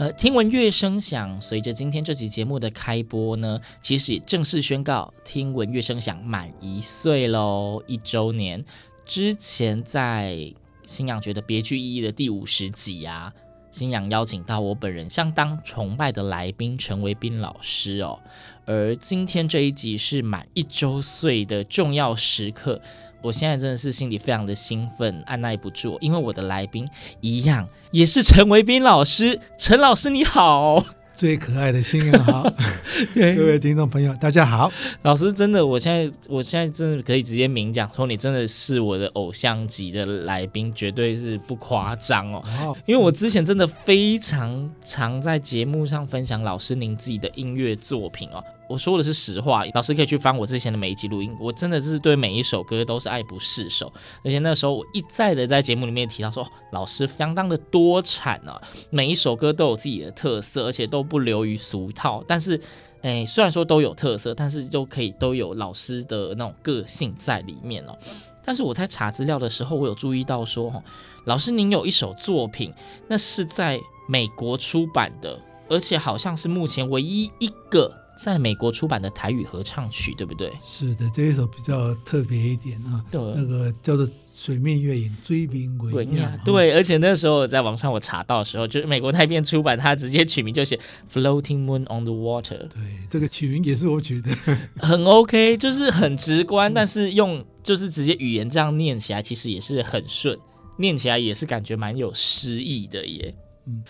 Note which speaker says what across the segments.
Speaker 1: 呃，听闻乐声响，随着今天这集节目的开播呢，其实也正式宣告听闻乐声响满一岁喽，一周年。之前在星洋觉得别具意义的第五十集啊，星洋邀请到我本人相当崇拜的来宾陈维斌老师哦，而今天这一集是满一周岁的重要时刻。我现在真的是心里非常的兴奋，按耐不住，因为我的来宾一样也是陈维斌老师。陈老师你好，
Speaker 2: 最可爱的新人好，各位听众朋友大家好。
Speaker 1: 老师真的，我现在我现在真的可以直接明讲说，你真的是我的偶像级的来宾，绝对是不夸张哦。
Speaker 2: 哦，
Speaker 1: 因为我之前真的非常常在节目上分享老师您自己的音乐作品哦。我说的是实话，老师可以去翻我之前的每一集录音，我真的是对每一首歌都是爱不释手。而且那时候我一再的在节目里面提到说，老师相当的多产啊，每一首歌都有自己的特色，而且都不流于俗套。但是，哎，虽然说都有特色，但是都可以都有老师的那种个性在里面哦。但是我在查资料的时候，我有注意到说，哦老师您有一首作品，那是在美国出版的，而且好像是目前唯一一个。在美国出版的台语合唱曲，对不对？
Speaker 2: 是的，这一首比较特别一点啊，
Speaker 1: 对
Speaker 2: 那个叫做《水面月影追兵鬼样》。
Speaker 1: 对，而且那时候在网上我查到的时候，就是美国那边出版，它直接取名就写 “Floating Moon on the Water”。
Speaker 2: 对，这个取名也是我取的，
Speaker 1: 很 OK，就是很直观，但是用就是直接语言这样念起来，其实也是很顺，念起来也是感觉蛮有诗意的耶。
Speaker 2: 嗯。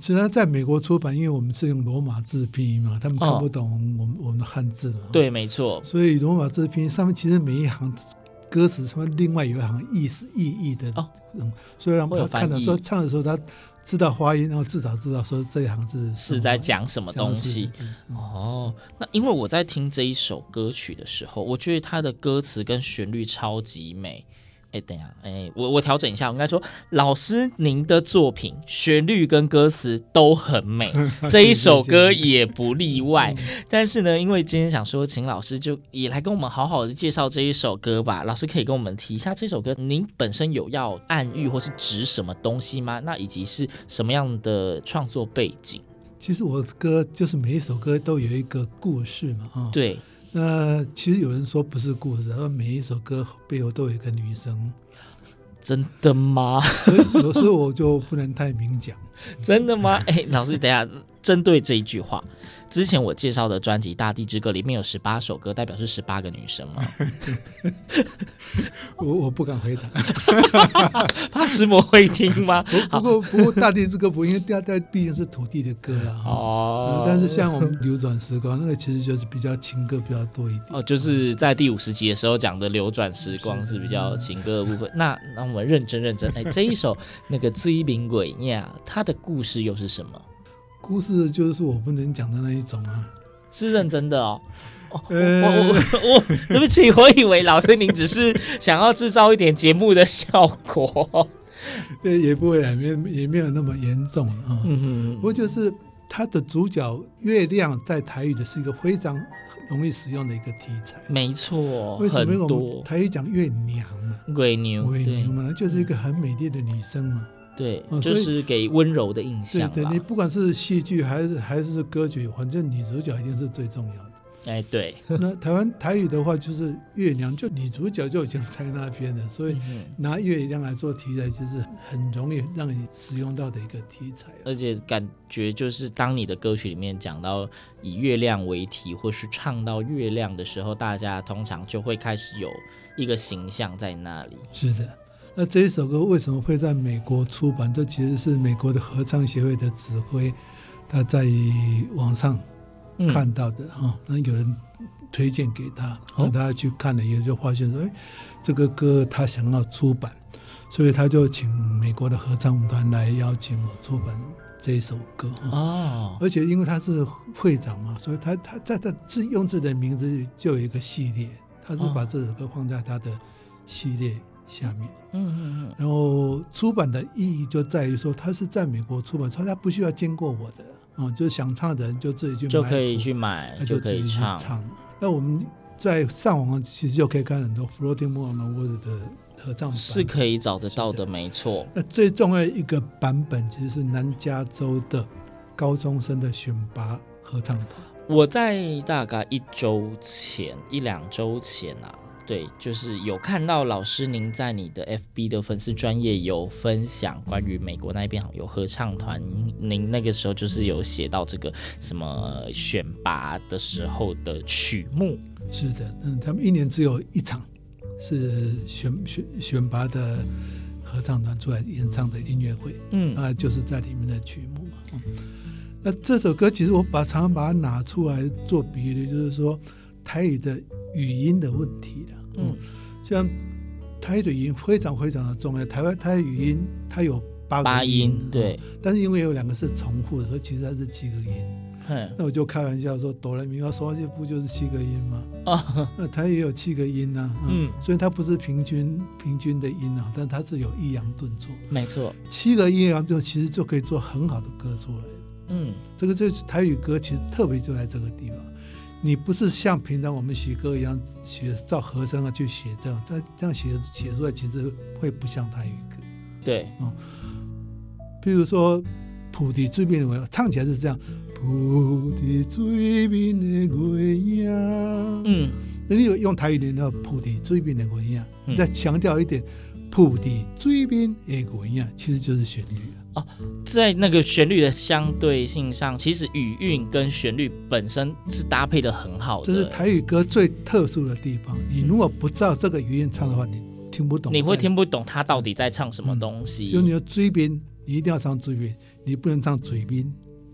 Speaker 2: 其实在美国出版，因为我们是用罗马字拼音嘛，他们看不懂我们、哦、我们的汉字嘛。
Speaker 1: 对，没错。
Speaker 2: 所以罗马字拼音上面其实每一行歌词，上面另外有一行意思意义的哦，所以让他看到说唱的时候，他知道发音，然后至少知道说这一行字是，
Speaker 1: 是在讲什么东西。哦，那因为我在听这一首歌曲的时候，我觉得它的歌词跟旋律超级美。哎，等一下，哎，我我调整一下，我应该说，老师您的作品旋律跟歌词都很美，这一首歌也不例外。但是呢，因为今天想说，请老师就也来跟我们好好的介绍这一首歌吧。老师可以跟我们提一下这首歌，您本身有要暗喻或是指什么东西吗？那以及是什么样的创作背景？
Speaker 2: 其实我的歌就是每一首歌都有一个故事嘛，啊，
Speaker 1: 对。
Speaker 2: 那其实有人说不是故事，而每一首歌背后都有一个女生，
Speaker 1: 真的吗？
Speaker 2: 所以有时候我就不能太明讲。
Speaker 1: 真的吗？哎，老师，等一下，针对这一句话。之前我介绍的专辑《大地之歌》里面有十八首歌，代表是十八个女生吗？
Speaker 2: 我我不敢回答，
Speaker 1: 怕师母会听吗？
Speaker 2: 不过不过《大地之歌》不，因为大地毕竟是土地的歌了哦、嗯。但是像我们《流转时光》那个其实就是比较情歌比较多一点
Speaker 1: 哦。就是在第五十集的时候讲的《流转时光》是比较情歌的部分。那那我们认真认真，哎，这一首那个《追名鬼呀》，它的故事又是什么？
Speaker 2: 故事就是我不能讲的那一种啊，
Speaker 1: 是认真的哦。哦呃、我我我，对不起，我以为老师您只是想要制造一点节目的效果。
Speaker 2: 对，也不会，啊没也没有那么严重啊。嗯哼，不过就是它的主角月亮在台语的是一个非常容易使用的一个题材。
Speaker 1: 没错，
Speaker 2: 为什么我们台语讲月娘嘛？
Speaker 1: 鬼牛，
Speaker 2: 鬼牛嘛，就是一个很美丽的女生嘛。
Speaker 1: 对，就是给温柔的印象。
Speaker 2: 对，对，你不管是戏剧还是还是歌曲，反正女主角一定是最重要的。
Speaker 1: 哎，对。
Speaker 2: 那台湾台语的话，就是月亮，就女主角就已经在那边了，所以拿月亮来做题材，就是很容易让你使用到的一个题材。
Speaker 1: 而且感觉就是，当你的歌曲里面讲到以月亮为题，或是唱到月亮的时候，大家通常就会开始有一个形象在那里。
Speaker 2: 是的。那这一首歌为什么会在美国出版？这其实是美国的合唱协会的指挥，他在网上看到的哈，那、嗯、有人推荐给他，让他去看了以后就发现说，哎，这个歌他想要出版，所以他就请美国的合唱团来邀请我出版这一首歌哦，而且因为他是会长嘛，所以他他在他自用自己的名字就有一个系列，他是把这首歌放在他的系列。下面，嗯嗯嗯，然后出版的意义就在于说，它是在美国出版，所以它不需要经过我的，啊、嗯，就是想唱的人就自己去买，
Speaker 1: 就可以去买，就可以唱。
Speaker 2: 那我们在上网其实就可以看很多 Floating Moon on the Water 的合唱版，
Speaker 1: 是可以找得到的，没错。
Speaker 2: 那最重要一个版本其实是南加州的高中生的选拔合唱团。
Speaker 1: 我在大概一周前，一两周前啊。对，就是有看到老师您在你的 FB 的粉丝专业有分享关于美国那边有合唱团，您那个时候就是有写到这个什么选拔的时候的曲目。
Speaker 2: 是的，嗯，他们一年只有一场是选选选拔的合唱团出来演唱的音乐会，嗯，啊，就是在里面的曲目嘛。嗯，那这首歌其实我把常常把它拿出来做比喻，就是说台语的。语音的问题了，嗯，像台语的语音非常非常的重要。台湾台语语音它有八个音，音对，但是因为有两个是重复的，所以其实它是七个音。嗯，那我就开玩笑说，哆来咪发嗦拉西不就是七个音吗？哦，那台语也有七个音呐，啊，嗯，所以它不是平均平均的音啊，但它是有抑扬顿挫，
Speaker 1: 没错，
Speaker 2: 七个抑扬顿其实就可以做很好的歌出来。嗯，这个就是台语歌其实特别就在这个地方。你不是像平常我们写歌一样写照和声啊去写这样，这这样写写出来其实会不像台语歌。
Speaker 1: 对，
Speaker 2: 啊，比如说《菩提水边的月》，唱起来是这样，菩提水边的月影。嗯，那你有用台语念到菩提水边的月影，你再强调一点，菩提水边的月影，其实就是旋律。
Speaker 1: 哦，在那个旋律的相对性上，其实语韵跟旋律本身是搭配的很好的。
Speaker 2: 这是台语歌最特殊的地方。你如果不知道这个语韵唱的话，你听不懂。
Speaker 1: 你会听不懂他到底在唱什么东西。
Speaker 2: 就你的嘴边，你一定要唱嘴边，你不能唱嘴边，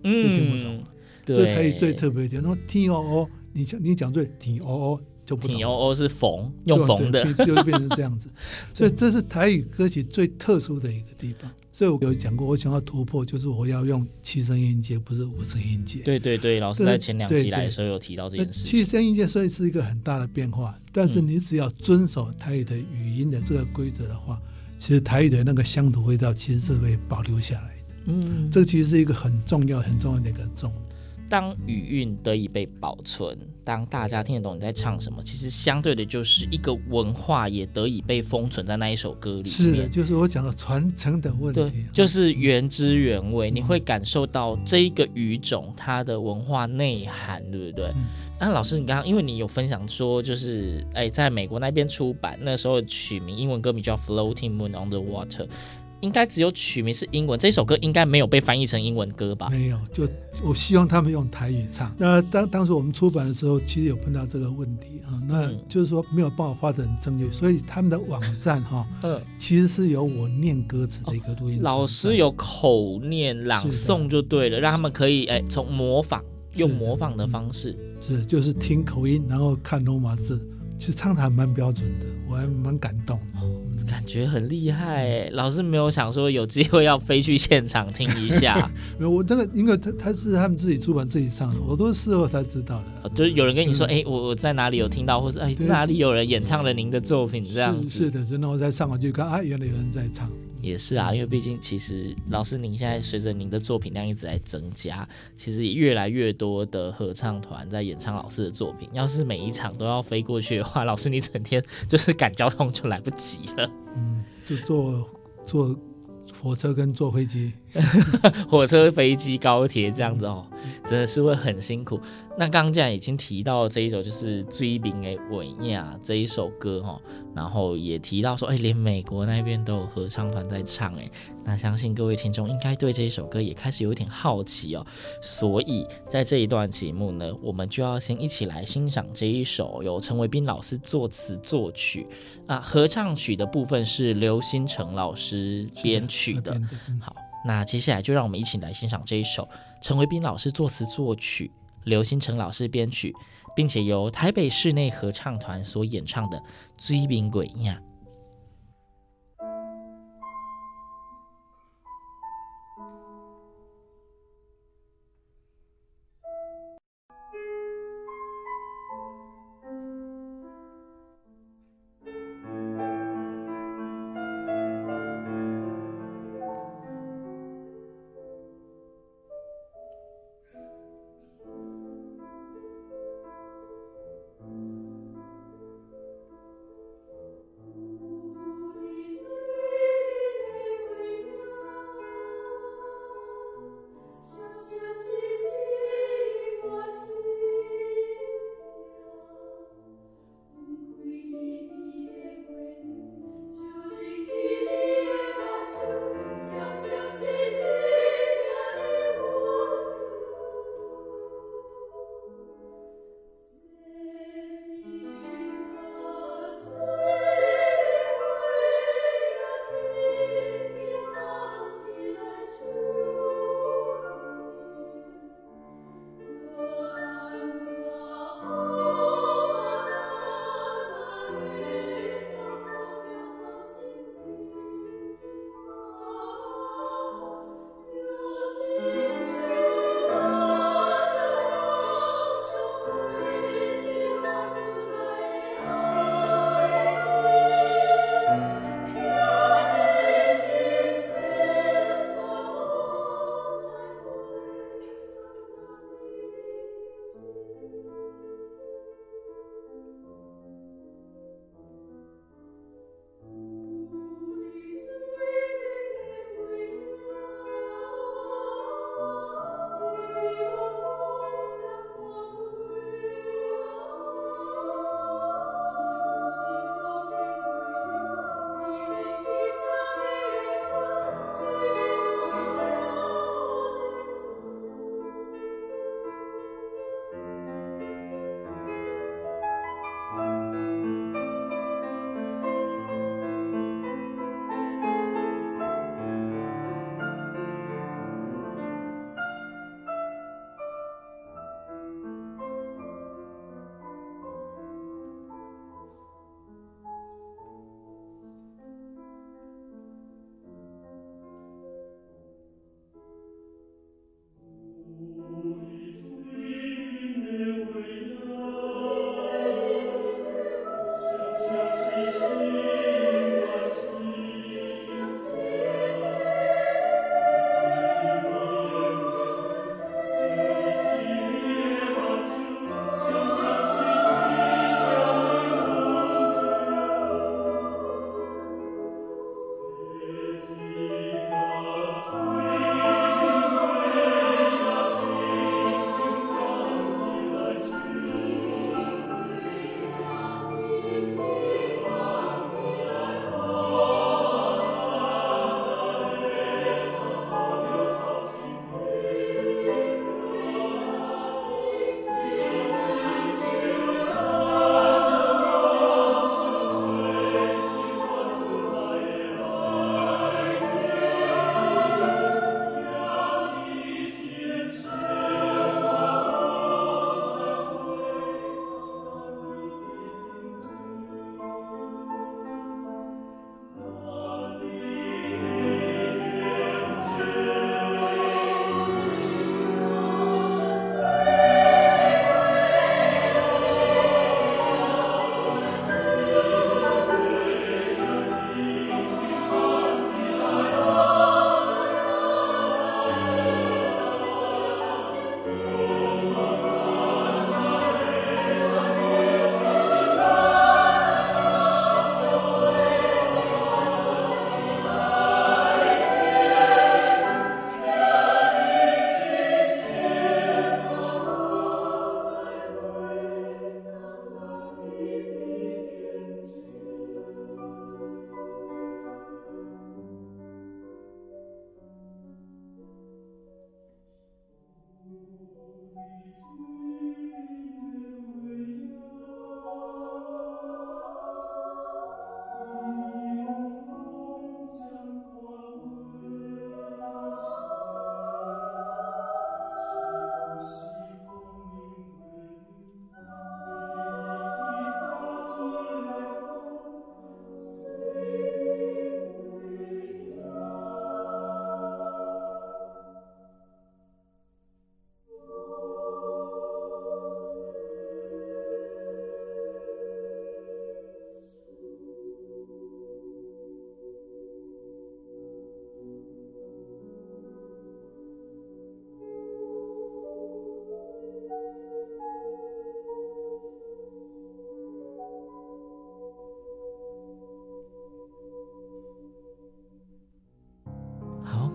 Speaker 2: 就听不懂了。这是台语最特别一点。那听哦哦，你讲你讲对，听哦哦就不懂。
Speaker 1: 天哦哦是缝，用缝的，
Speaker 2: 就会变成这样子。所以这是台语歌曲最特殊的一个地方。所以我有讲过，我想要突破，就是我要用七声音阶，不是五声音阶。
Speaker 1: 对对对，老师在前两期来的时候有提到这件事。
Speaker 2: 七声音阶所以是一个很大的变化，但是你只要遵守台语的语音的这个规则的话，其实台语的那个乡土味道其实是会保留下来的。嗯，这个其实是一个很重要、很重要的一个重点。
Speaker 1: 当语韵得以被保存，当大家听得懂你在唱什么，其实相对的就是一个文化也得以被封存在那一首歌里面。
Speaker 2: 是的，就是我讲的传承的问题。
Speaker 1: 对，就是原汁原味，你会感受到这一个语种它的文化内涵，对不对？那、嗯啊、老师，你刚刚因为你有分享说，就是哎，在美国那边出版那时候取名英文歌名叫《Floating Moon on the Water》。应该只有曲名是英文，这首歌应该没有被翻译成英文歌吧？
Speaker 2: 没有，就我希望他们用台语唱。那当当时我们出版的时候，其实有碰到这个问题啊，那就是说没有办法画得很正确，所以他们的网站哈，嗯，其实是由我念歌词的一个录音，
Speaker 1: 老师有口念朗诵就对了，让他们可以哎从模仿用模仿的方式，
Speaker 2: 是就是听口音，然后看罗马字，其实唱的还蛮标准的，我还蛮感动。
Speaker 1: 感觉很厉害哎，老师没有想说有机会要飞去现场听一下。
Speaker 2: 没有，我这个因为他他是他们自己出版自己唱的，我都是事后才知道的。
Speaker 1: 就是有人跟你说，哎，我我在哪里有听到，或者哎哪里有人演唱了您的作品这样子。
Speaker 2: 是的，真的，我在上网去看啊，原来有人在唱。
Speaker 1: 也是啊，因为毕竟其实老师您现在随着您的作品量一直在增加，其实也越来越多的合唱团在演唱老师的作品。要是每一场都要飞过去的话，老师你整天就是赶交通就来不及了。
Speaker 2: 嗯，就坐坐火车跟坐飞机，
Speaker 1: 火车、飞机、高铁这样子哦，真的是会很辛苦。那刚刚既然已经提到这一首就是《追名的画影》这一首歌哈，然后也提到说，哎，连美国那边都有合唱团在唱，哎，那相信各位听众应该对这一首歌也开始有点好奇哦。所以在这一段节目呢，我们就要先一起来欣赏这一首由陈维斌老师作词作曲啊，合唱曲的部分是刘新成老师编曲 的。好，那接下来就让我们一起来欣赏这一首陈维斌老师作词作曲。刘新成老师编曲，并且由台北室内合唱团所演唱的《追兵鬼呀》。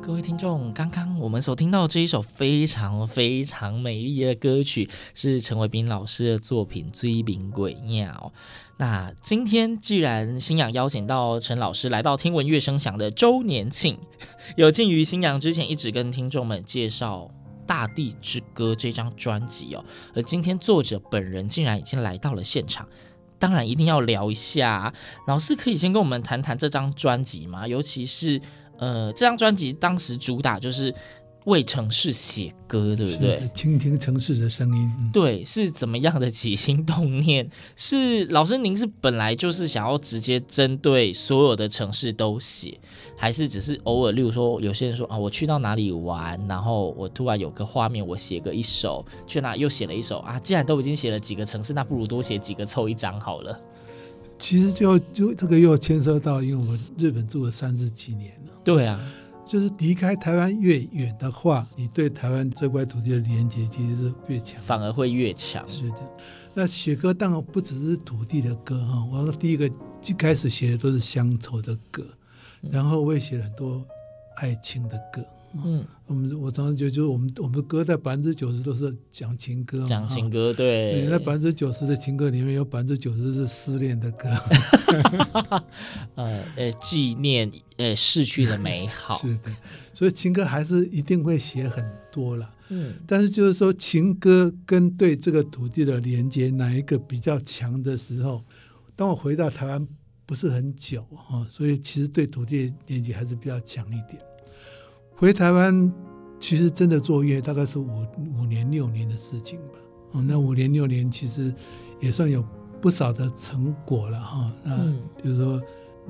Speaker 1: 各位听众，刚刚我们所听到这一首非常非常美丽的歌曲，是陈伟斌老师的作品《追名鬼鸟》。那今天既然星洋邀请到陈老师来到《听闻乐声响》的周年庆，有鉴于星洋之前一直跟听众们介绍《大地之歌》这张专辑哦，而今天作者本人竟然已经来到了现场，当然一定要聊一下。老师可以先跟我们谈谈这张专辑吗？尤其是。呃，这张专辑当时主打就是为城市写歌，对不对？
Speaker 2: 倾听城市的声音。嗯、
Speaker 1: 对，是怎么样的起心动念？是老师，您是本来就是想要直接针对所有的城市都写，还是只是偶尔，例如说，有些人说啊，我去到哪里玩，然后我突然有个画面，我写个一首，去哪又写了一首啊？既然都已经写了几个城市，那不如多写几个凑一张好了。
Speaker 2: 其实就就这个又牵涉到，因为我们日本住了三十几年了。
Speaker 1: 对啊，
Speaker 2: 就是离开台湾越远的话，你对台湾这块土地的连接其实是越强，
Speaker 1: 反而会越强。
Speaker 2: 是的，那写歌当然不只是土地的歌哈，我说第一个一开始写的都是乡愁的歌，然后我也写了很多爱情的歌。嗯，我们我常常觉得，就是我们我们的歌在百分之九十都是讲情歌，
Speaker 1: 讲情歌，对，
Speaker 2: 对，那百分之九十的情歌里面有百分之九十是失恋的歌，
Speaker 1: 呃呃，纪念呃逝去的美好，
Speaker 2: 是的，所以情歌还是一定会写很多了，嗯，但是就是说情歌跟对这个土地的连接哪一个比较强的时候，当我回到台湾不是很久哈，所以其实对土地连接还是比较强一点。回台湾，其实真的做乐大概是五五年六年的事情吧。哦，那五年六年其实也算有不少的成果了哈。那比如说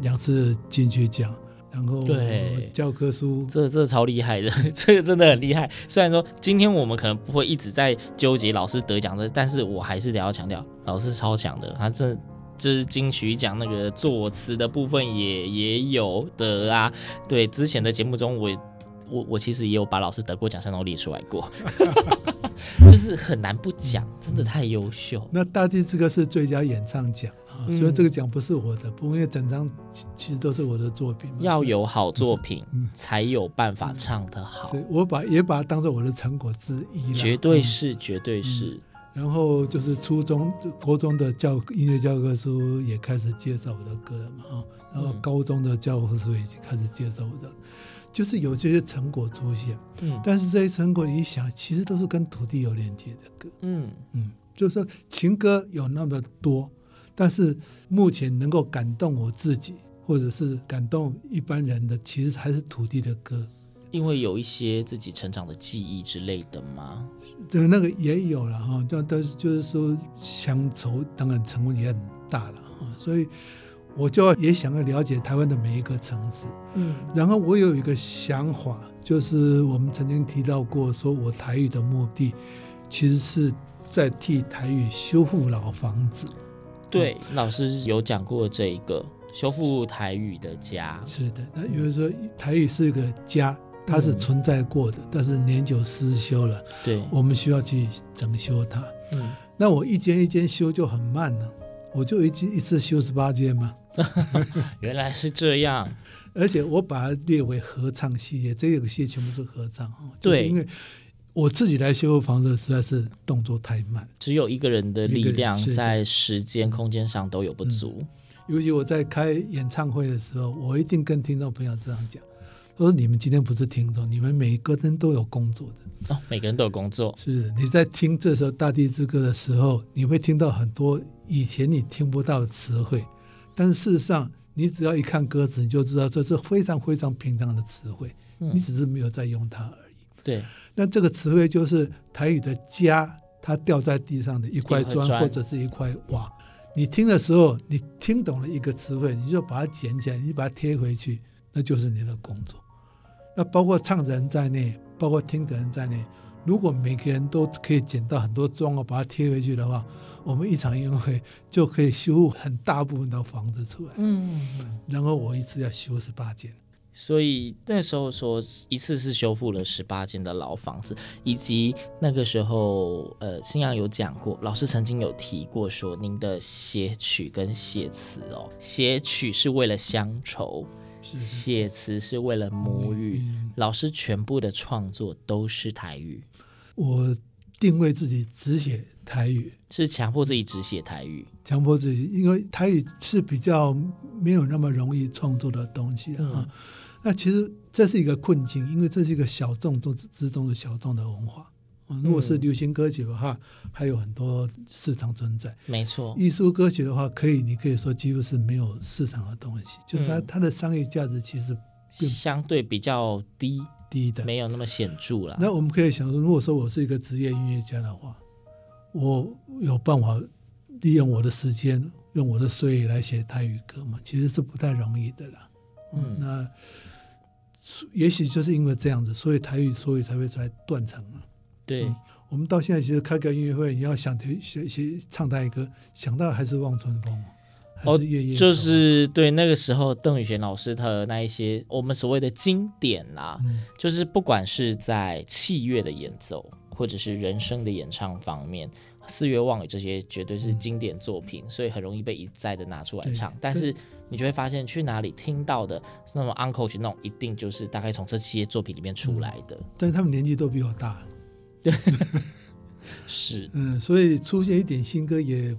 Speaker 2: 两次金曲奖，然后对教科书，
Speaker 1: 这这超厉害的，这个真的很厉害。虽然说今天我们可能不会一直在纠结老师得奖的，但是我还是得要强调，老师超强的。他这就是金曲奖那个作词的部分也也有得啊。对，之前的节目中我。我我其实也有把老师得过奖项都列出来过，就是很难不讲，真的太优秀。
Speaker 2: 那大地之歌是最佳演唱奖啊，虽然这个奖不是我的，不过因为整张其实都是我的作品。
Speaker 1: 要有好作品，才有办法唱得好。
Speaker 2: 所以我把也把它当做我的成果之一了。
Speaker 1: 绝对是，绝对是。
Speaker 2: 然后就是初中、国中的教音乐教科书也开始介绍我的歌了嘛，然后高中的教科书也开始介绍我的。就是有这些成果出现，嗯，但是这些成果你一想，其实都是跟土地有连接的歌，嗯。嗯，就是说情歌有那么多，但是目前能够感动我自己，或者是感动一般人的，其实还是土地的歌，
Speaker 1: 因为有一些自己成长的记忆之类的
Speaker 2: 吗？这那个也有了哈，但但是就是说乡愁当然成分也很大了哈，所以。我就也想要了解台湾的每一个城市，嗯，然后我有一个想法，就是我们曾经提到过，说我台语的目的，其实是在替台语修复老房子。
Speaker 1: 对，嗯、老师有讲过这一个修复台语的家。
Speaker 2: 是的，那有人说台语是一个家，它是存在过的，嗯、但是年久失修了，对，我们需要去整修它。嗯，那我一间一间修就很慢了，我就一一次修十八间嘛。
Speaker 1: 原来是这样，
Speaker 2: 而且我把它列为合唱系列，这个系列全部是合唱。
Speaker 1: 对，
Speaker 2: 就是、因为我自己来修房子实在是动作太慢，
Speaker 1: 只有一个人的力量，在时间空间上都有不足、
Speaker 2: 嗯。尤其我在开演唱会的时候，我一定跟听众朋友这样讲：说你们今天不是听众，你们每个人都有工作的
Speaker 1: 哦，每个人都有工作。
Speaker 2: 是的，你在听这首《大地之歌》的时候，你会听到很多以前你听不到的词汇。但是事实上，你只要一看歌词，你就知道这是非常非常平常的词汇，嗯、你只是没有在用它而已。
Speaker 1: 对，
Speaker 2: 那这个词汇就是台语的“家”，它掉在地上的一块砖或者是一块瓦。你听的时候，你听懂了一个词汇，你就把它捡起来，你把它贴回去，那就是你的工作。那包括唱的人在内，包括听的人在内，如果每个人都可以捡到很多砖哦，把它贴回去的话。我们一场音乐会就可以修很大部分的房子出来，嗯，然后我一次要修十八间，
Speaker 1: 所以那时候说一次是修复了十八间的老房子，以及那个时候，呃，新阳有讲过，老师曾经有提过说，您的写曲跟写词哦，写曲是为了乡愁，
Speaker 2: 是
Speaker 1: 写词是为了母语。
Speaker 2: 嗯
Speaker 1: 老师全部的创作都是台语，
Speaker 2: 我定位自己只写台语，
Speaker 1: 是强迫自己只写台语。
Speaker 2: 强迫自己，因为台语是比较没有那么容易创作的东西啊。
Speaker 1: 嗯
Speaker 2: 那其实这是一个困境，因为这是一个小众中之中的小众的文化。如果是流行歌曲的话，还有很多市场存在。
Speaker 1: 没错，
Speaker 2: 艺术歌曲的话，可以你可以说几乎是没有市场的东西，就是它
Speaker 1: 嗯
Speaker 2: 它的商业价值其实并
Speaker 1: 相对比较低，
Speaker 2: 低的。
Speaker 1: 没有那么显著了。
Speaker 2: 那我们可以想说，如果说我是一个职业音乐家的话，我有办法利用我的时间，用我的岁月来写台语歌吗？其实是不太容易的啦。嗯，那也许就是因为这样子，所以台语所以才会才断层嘛。
Speaker 1: 对，
Speaker 2: 我们到现在其实开个音乐会，你要想听写写唱台语歌，想到还是望春风，
Speaker 1: 哦就是对那个时候邓雨贤老师他的那一些我们所谓的经典啦，
Speaker 2: 嗯。
Speaker 1: 就是不管是在器乐的演奏，或者是人声的演唱方面，《四月望雨》这些绝对是经典作品，所以很容易被一再的拿出来唱。但是你就会发现，去哪里听到的那种 uncle 那种，一定就是大概从这些作品里面出来的。
Speaker 2: 但是他们年纪都比我大，
Speaker 1: 是，
Speaker 2: 嗯，所以出现一点新歌也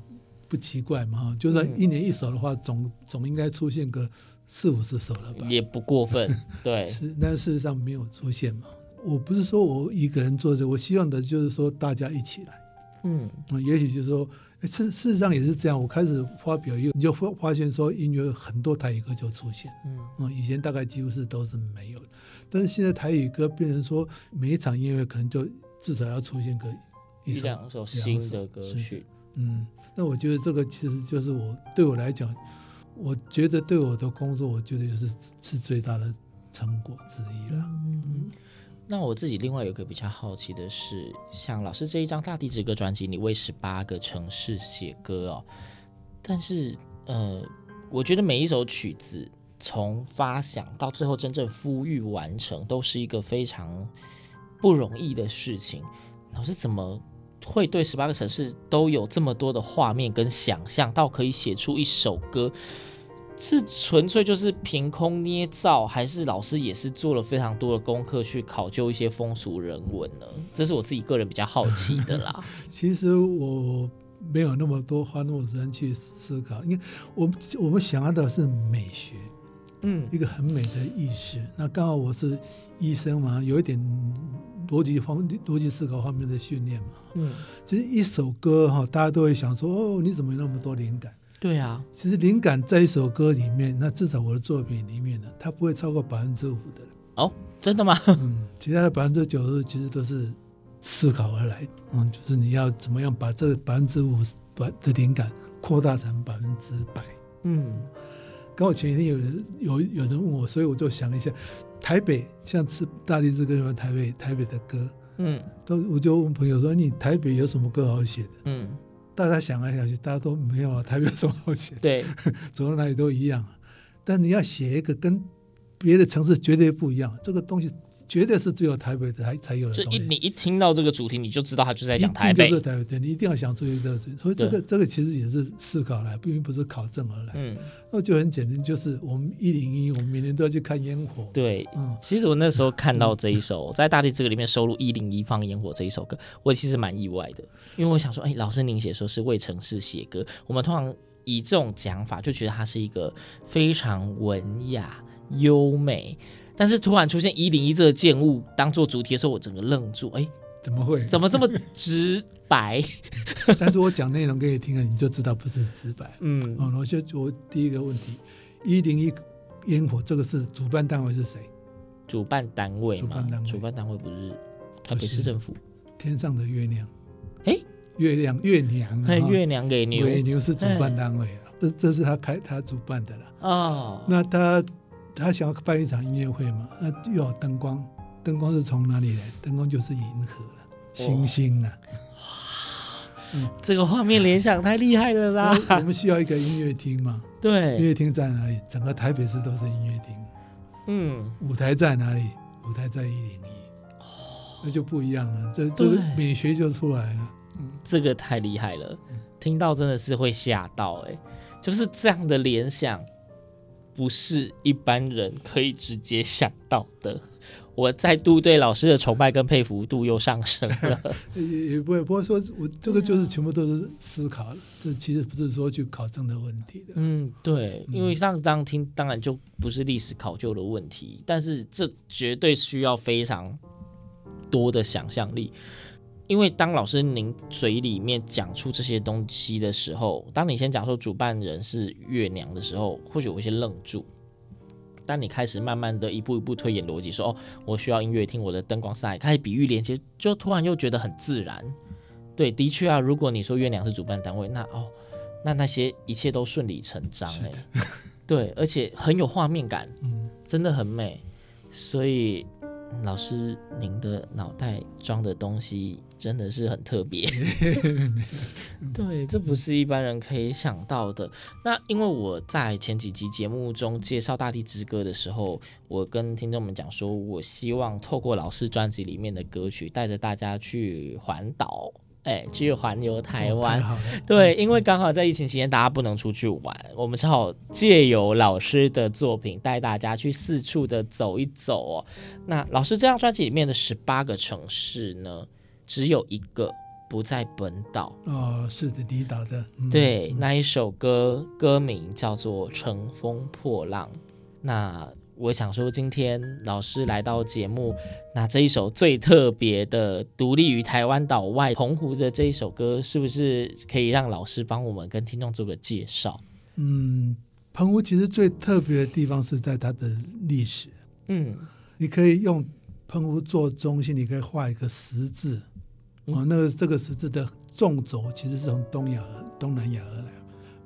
Speaker 2: 不奇怪嘛。哈，就算一年一首的话，总总应该出现个四五十首了吧？
Speaker 1: 也不过分。对，
Speaker 2: 是，但事实上没有出现嘛。我不是说我一个人做着，我希望的就是说大家一起来。
Speaker 1: 嗯，
Speaker 2: 嗯，也许就是说，哎，事事实上也是这样。我开始发表以后，你就发发现说，音乐很多台语歌就出现。
Speaker 1: 嗯
Speaker 2: 嗯，以前大概几乎是都是没有的，但是现在台语歌变成说，每一场音乐会可能就至少要出现个一
Speaker 1: 两首新的歌曲。
Speaker 2: 嗯，那我觉得这个其实就是我对我来讲，我觉得对我的工作，我觉得就是是最大的成果之一了。
Speaker 1: 嗯，那我自己另外有一个比较好奇的是，像老师这一张《大地之歌》专辑，你为十八个城市写歌哦，但是呃，我觉得每一首曲子从发想到最后真正孵育完成，都是一个非常不容易的事情。老师怎么会对十八个城市都有这么多的画面跟想象，到可以写出一首歌？是纯粹就是凭空捏造，还是老师也是做了非常多的功课去考究一些风俗人文呢？这是我自己个人比较好奇的啦。
Speaker 2: 其实我没有那么多花那么多时间去思考，因为我们我们想要的是美学，
Speaker 1: 嗯
Speaker 2: 一个很美的意识。那刚好我是医生嘛，有一点逻辑方逻辑思考方面的训练嘛。
Speaker 1: 嗯，
Speaker 2: 其实一首歌哈，大家都会想说哦，你怎么有那么多灵感？
Speaker 1: 对啊，
Speaker 2: 其实灵感在一首歌里面，那至少我的作品里面呢，它不会超过百分之五的。
Speaker 1: 哦，真的吗？
Speaker 2: 嗯，其他的百分之九十其实都是思考而来。嗯，就是你要怎么样把这百分之五百的灵感扩大成百分之百。
Speaker 1: 嗯
Speaker 2: 刚好前几天有人有有人问我，所以我就想一下，台北像是大地之歌什么台北台北的歌，
Speaker 1: 嗯。
Speaker 2: 都我就问朋友说，你台北有什么歌好写的？
Speaker 1: 嗯，
Speaker 2: 大家想来想去，大家都没有啊，台北有什么好写的？
Speaker 1: 对，
Speaker 2: 走到哪里都一样，啊。但你要写一个跟别的城市绝对不一样，这个东西绝对是只有台北的才才有的东西。
Speaker 1: 就一你一听到这个主题，你就知道他就在
Speaker 2: 一
Speaker 1: 讲台北
Speaker 2: 定就。是台北，对你一定要想出一个，所以这个这个其实也是思考来，并不是考证而来。
Speaker 1: 嗯，
Speaker 2: 那就很简单，就是我们一零一，我们每年都要去看烟火。
Speaker 1: 对。
Speaker 2: 嗯，
Speaker 1: 其实我那时候看到这一首，在《大地之歌》里面收录《一零一放烟火》这一首歌，我其实蛮意外的，因为我想说，哎，老师您写说是为城市写歌，我们通常以这种讲法就觉得它是一个非常文雅优美，但是突然出现一零一这个建物当做主题的时候，我整个愣住，哎，
Speaker 2: 怎么会？
Speaker 1: 怎么这么直白？
Speaker 2: 但是我讲内容给你听了，你就知道不是直白。
Speaker 1: 嗯，
Speaker 2: 哦，我就我第一个问题，一零一烟火这个是主办单位是谁？
Speaker 1: 主办单位，
Speaker 2: 主办单位
Speaker 1: 主办单位不是台北市政府，
Speaker 2: 天上的月亮。
Speaker 1: 哎，
Speaker 2: 月亮月娘
Speaker 1: 月娘给牛
Speaker 2: 给牛是主办单位了，这这是他开他主办的了。
Speaker 1: 哦，
Speaker 2: 那他他想要办一场音乐会嘛？那又有灯光，灯光是从哪里来？灯光就是银河了，星星啊。
Speaker 1: 哇这个画面联想太厉害了啦！
Speaker 2: 我们需要一个音乐厅嘛？对音
Speaker 1: 对，
Speaker 2: 乐厅在哪里？整个台北市都是音乐厅。
Speaker 1: 嗯，
Speaker 2: 舞台在哪里？舞台在一零一。那就不一样了，这这
Speaker 1: 个
Speaker 2: 美学就出来了。
Speaker 1: 嗯这个太厉害了，听到真的是会吓到哎、就是这样的联想，不是一般人可以直接想到的。我再度对老师的崇拜跟佩服度又上升了。
Speaker 2: 也也不会，不会说我这个就是全部都是思考，这其实不是说去考证的问题的。
Speaker 1: 嗯，对，因为上当听，当然就不是历史考究的问题，但是这绝对需要非常多的想象力。因为当老师您嘴里面讲出这些东西的时候，当你先讲说主办人是月娘的时候，或许我会先愣住。当你开始慢慢的一步一步推演逻辑，说哦，我需要音乐厅，我的灯光赛，开始比喻连接，就突然又觉得很自然。对，的确啊，如果你说月娘是主办单位，那哦，那那些一切都顺理成章哎，对，而且很有画面感，嗯，真的很美，所以。老师，您的脑袋装的东西真的是很特别，对，这不是一般人可以想到的。那因为我在前几集节目中介绍《大地之歌》的时候，我跟听众们讲说，我希望透过老师专辑里面的歌曲，带着大家去环岛。哎，去环游台湾，哦、对，因为刚好在疫情期间，大家不能出去玩，我们只好借由老师的作品，带大家去四处的走一走哦。那老师这张专辑里面的十八个城市呢，只有一个不在本岛
Speaker 2: 哦，是的，离岛的。嗯、
Speaker 1: 对，那一首歌歌名叫做《乘风破浪》，那。我想说，今天老师来到节目，那这一首最特别的、独立于台湾岛外澎湖的这一首歌，是不是可以让老师帮我们跟听众做个介绍？
Speaker 2: 嗯，澎湖其实最特别的地方是在它的历史。嗯，你可以用澎湖做中心，你可以画一个十字。哦，那个这个十字的纵轴其实是从东亚、东南亚而来。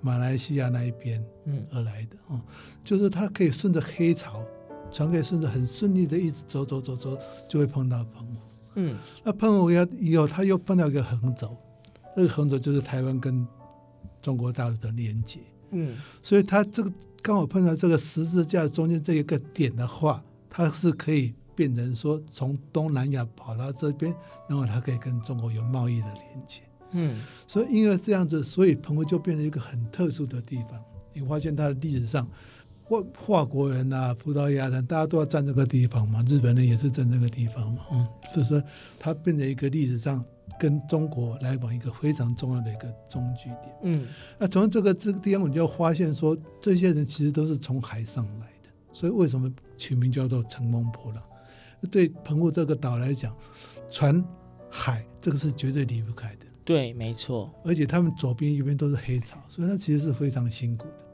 Speaker 2: 马来西亚那一边，嗯，而来的哦，就是它可以顺着黑潮，船可以顺着很顺利的一直走走走走，就会碰到澎湖，嗯，那澎湖要以后，它又碰到一个横轴，这个横轴就是台湾跟中国大陆的连接，嗯，所以它这个刚好碰到这个十字架中间这一个点的话，它是可以变成说从东南亚跑到这边，然后它可以跟中国有贸易的连接。嗯，所以因为这样子，所以澎湖就变成一个很特殊的地方。你发现它的历史上，外华国人啊、葡萄牙人，大家都要占这个地方嘛，日本人也是占这个地方嘛，嗯，所以说它变成一个历史上跟中国来往一个非常重要的一个中据点。嗯，那从这个这个地方，我们就发现说，这些人其实都是从海上来的。所以为什么取名叫做乘风破浪？对澎湖这个岛来讲，船海这个是绝对离不开的。
Speaker 1: 对，没错，
Speaker 2: 而且他们左边、右边都是黑草，所以他其实是非常辛苦的。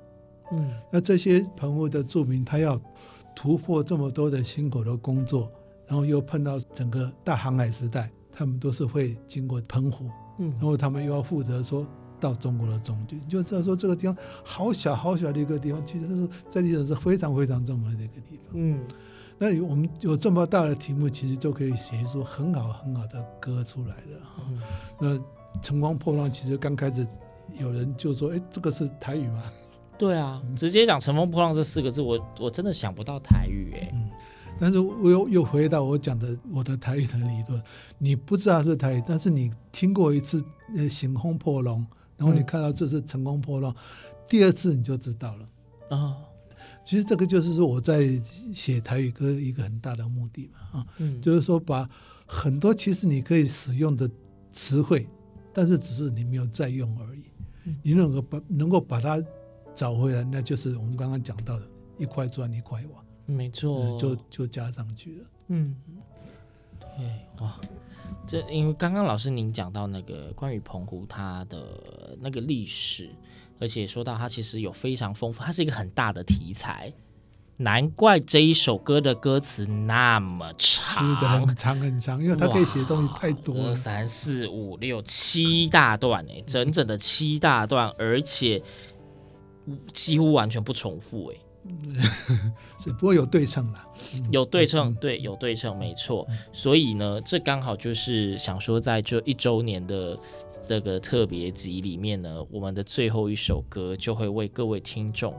Speaker 2: 嗯，那这些澎湖的住民，他要突破这么多的辛苦的工作，然后又碰到整个大航海时代，他们都是会经过澎湖，嗯，然后他们又要负责说到中国的中距，你就知道说这个地方好小好小的一个地方，其实它是在历史上是非常非常重要的一个地方。嗯，那有我们有这么大的题目，其实就可以写出很好很好的歌出来了哈。嗯、那乘风破浪，其实刚开始有人就说：“哎，这个是台语吗？”
Speaker 1: 对啊，直接讲“乘风破浪”这四个字，我我真的想不到台语哎。
Speaker 2: 嗯，但是我又又回到我讲的我的台语的理论，你不知道是台语，但是你听过一次“呃行风破浪”，然后你看到这是“乘风破浪”，嗯，第二次你就知道了啊。哦，其实这个就是说我在写台语歌一个很大的目的嘛啊，嗯，就是说把很多其实你可以使用的词汇。但是只是你没有再用而已，你能够把能够把它找回来，那就是我们刚刚讲到的一块砖一块瓦，
Speaker 1: 没错，
Speaker 2: 就就加上去了。嗯，
Speaker 1: 对哇，这因为刚刚老师您讲到那个关于澎湖它的那个历史，而且说到它其实有非常丰富，它是一个很大的题材。难怪这一首歌的歌词那么长，
Speaker 2: 是的，很长很长，因为它可以写的东西太多了，
Speaker 1: 二三四五六七大段哎，整整的七大段，而且几乎完全不重复哎，
Speaker 2: 是不过有对称了，
Speaker 1: 有对称，对，有对称，没错。所以呢，这刚好就是想说，在这一周年的这个特别集里面呢，我们的最后一首歌就会为各位听众。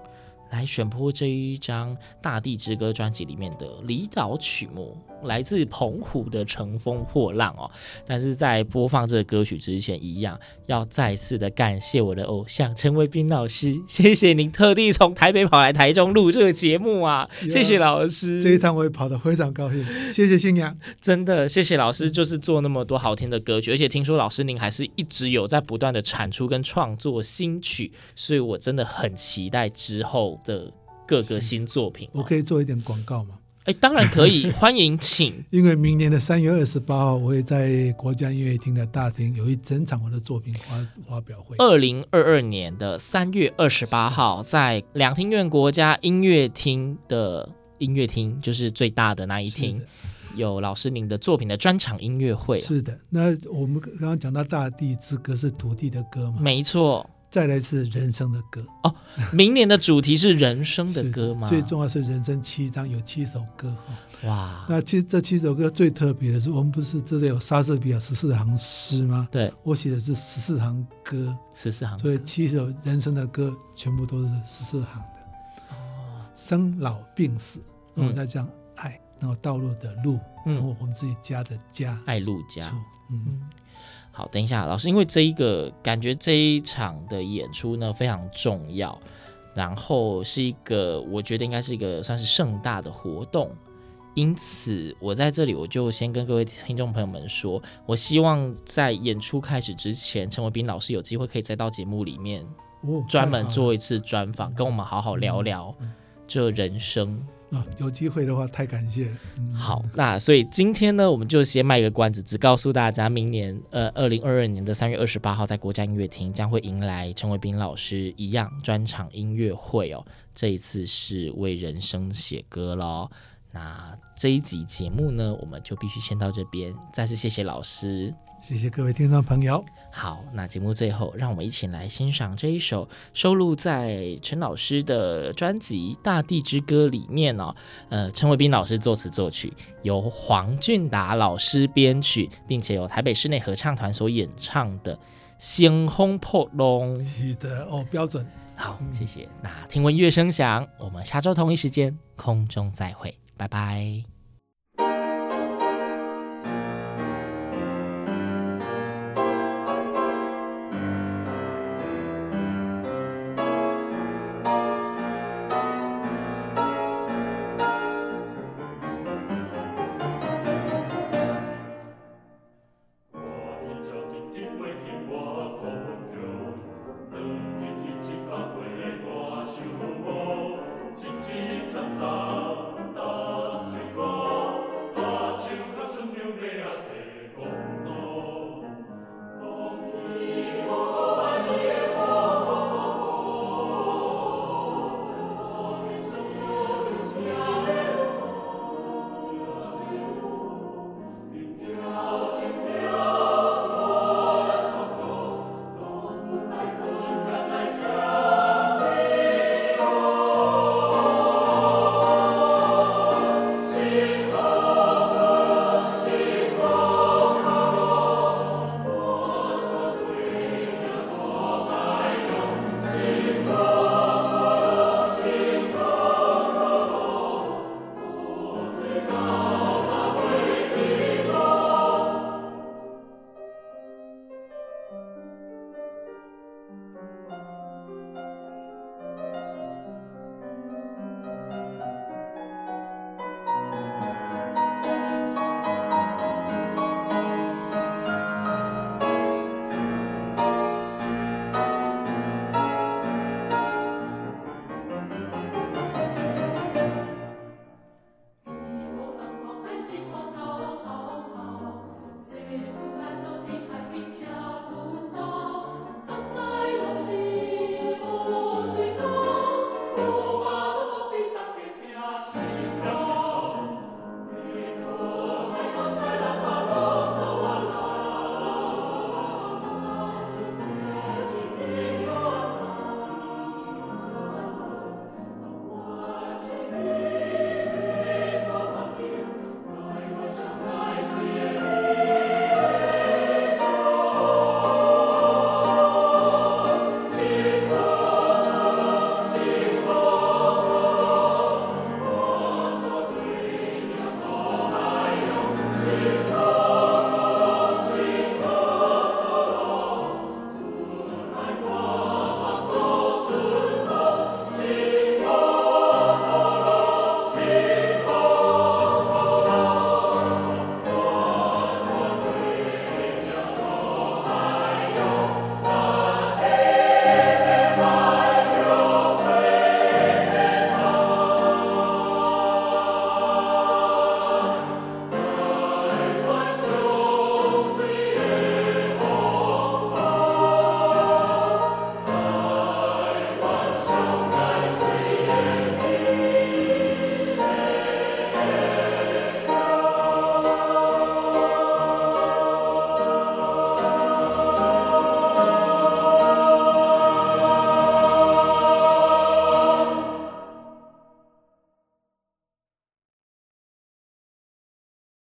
Speaker 1: 来选播这一张《大地之歌》专辑里面的离岛曲目。来自澎湖的《乘风破浪》哦。但是在播放这个歌曲之前，一样要再次的感谢我的偶像陈伟斌老师，谢谢您特地从台北跑来台中录这个节目啊，谢谢老师。
Speaker 2: 这一趟我也跑得非常高兴，谢谢新娘，
Speaker 1: 真的谢谢老师，就是做那么多好听的歌曲，而且听说老师您还是一直有在不断的产出跟创作新曲，所以我真的很期待之后的各个新作品。
Speaker 2: 我可以做一点广告吗？
Speaker 1: 哎，当然可以，欢迎请。
Speaker 2: 因为明年的三月二十八号，我会在国家音乐厅的大厅有一整场我的作品发发表会。
Speaker 1: 二零二二年的三月二十八号，在两厅院国家音乐厅的音乐厅，就是最大的那一厅，有老师您的作品的专场音乐会。
Speaker 2: 是的，那我们刚刚讲到《大地之歌》是土地的歌嘛？
Speaker 1: 没错。
Speaker 2: 再来是人生的歌
Speaker 1: 哦，明年的主题是人生的歌吗？
Speaker 2: 最重要是人生七章有七首歌哈。
Speaker 1: 哇，
Speaker 2: 那其实这七首歌最特别的是，我们不是这里有莎士比亚十四行诗吗？
Speaker 1: 对，
Speaker 2: 我写的是十四行歌，
Speaker 1: 十四行，
Speaker 2: 所以七首人生的歌全部都是十四行的。哦，生老病死，然后再讲爱，然后道路的路，然后我们自己家的家，
Speaker 1: 爱路家，
Speaker 2: 嗯。嗯
Speaker 1: 好，等一下，老师，因为这一个感觉这一场的演出呢非常重要，然后是一个我觉得应该是一个算是盛大的活动，因此我在这里我就先跟各位听众朋友们说，我希望在演出开始之前，陈伟斌老师有机会可以再到节目里面专门做一次专访，跟我们好好聊聊这人生。
Speaker 2: 啊、有机会的话，太感谢了。
Speaker 1: 好，那所以今天呢，我们就先卖个关子，只告诉大家，明年呃，二零二二年的三月二十八号，在国家音乐厅将会迎来陈伟斌老师一样专场音乐会哦。这一次是为人生写歌喽。那这一集节目呢，我们就必须先到这边。再次谢谢老师。
Speaker 2: 谢谢各位听众朋友。
Speaker 1: 好，那节目最后，让我们一起来欣赏这一首收录在陈老师的专辑《大地之歌》里面哦。呃，陈伟斌老师作词作曲，由黄俊达老师编曲，并且由台北室内合唱团所演唱的《星空破龙》。
Speaker 2: 是的，哦，标准。
Speaker 1: 好，谢谢。那听闻乐声响，我们下周同一时间空中再会，拜拜。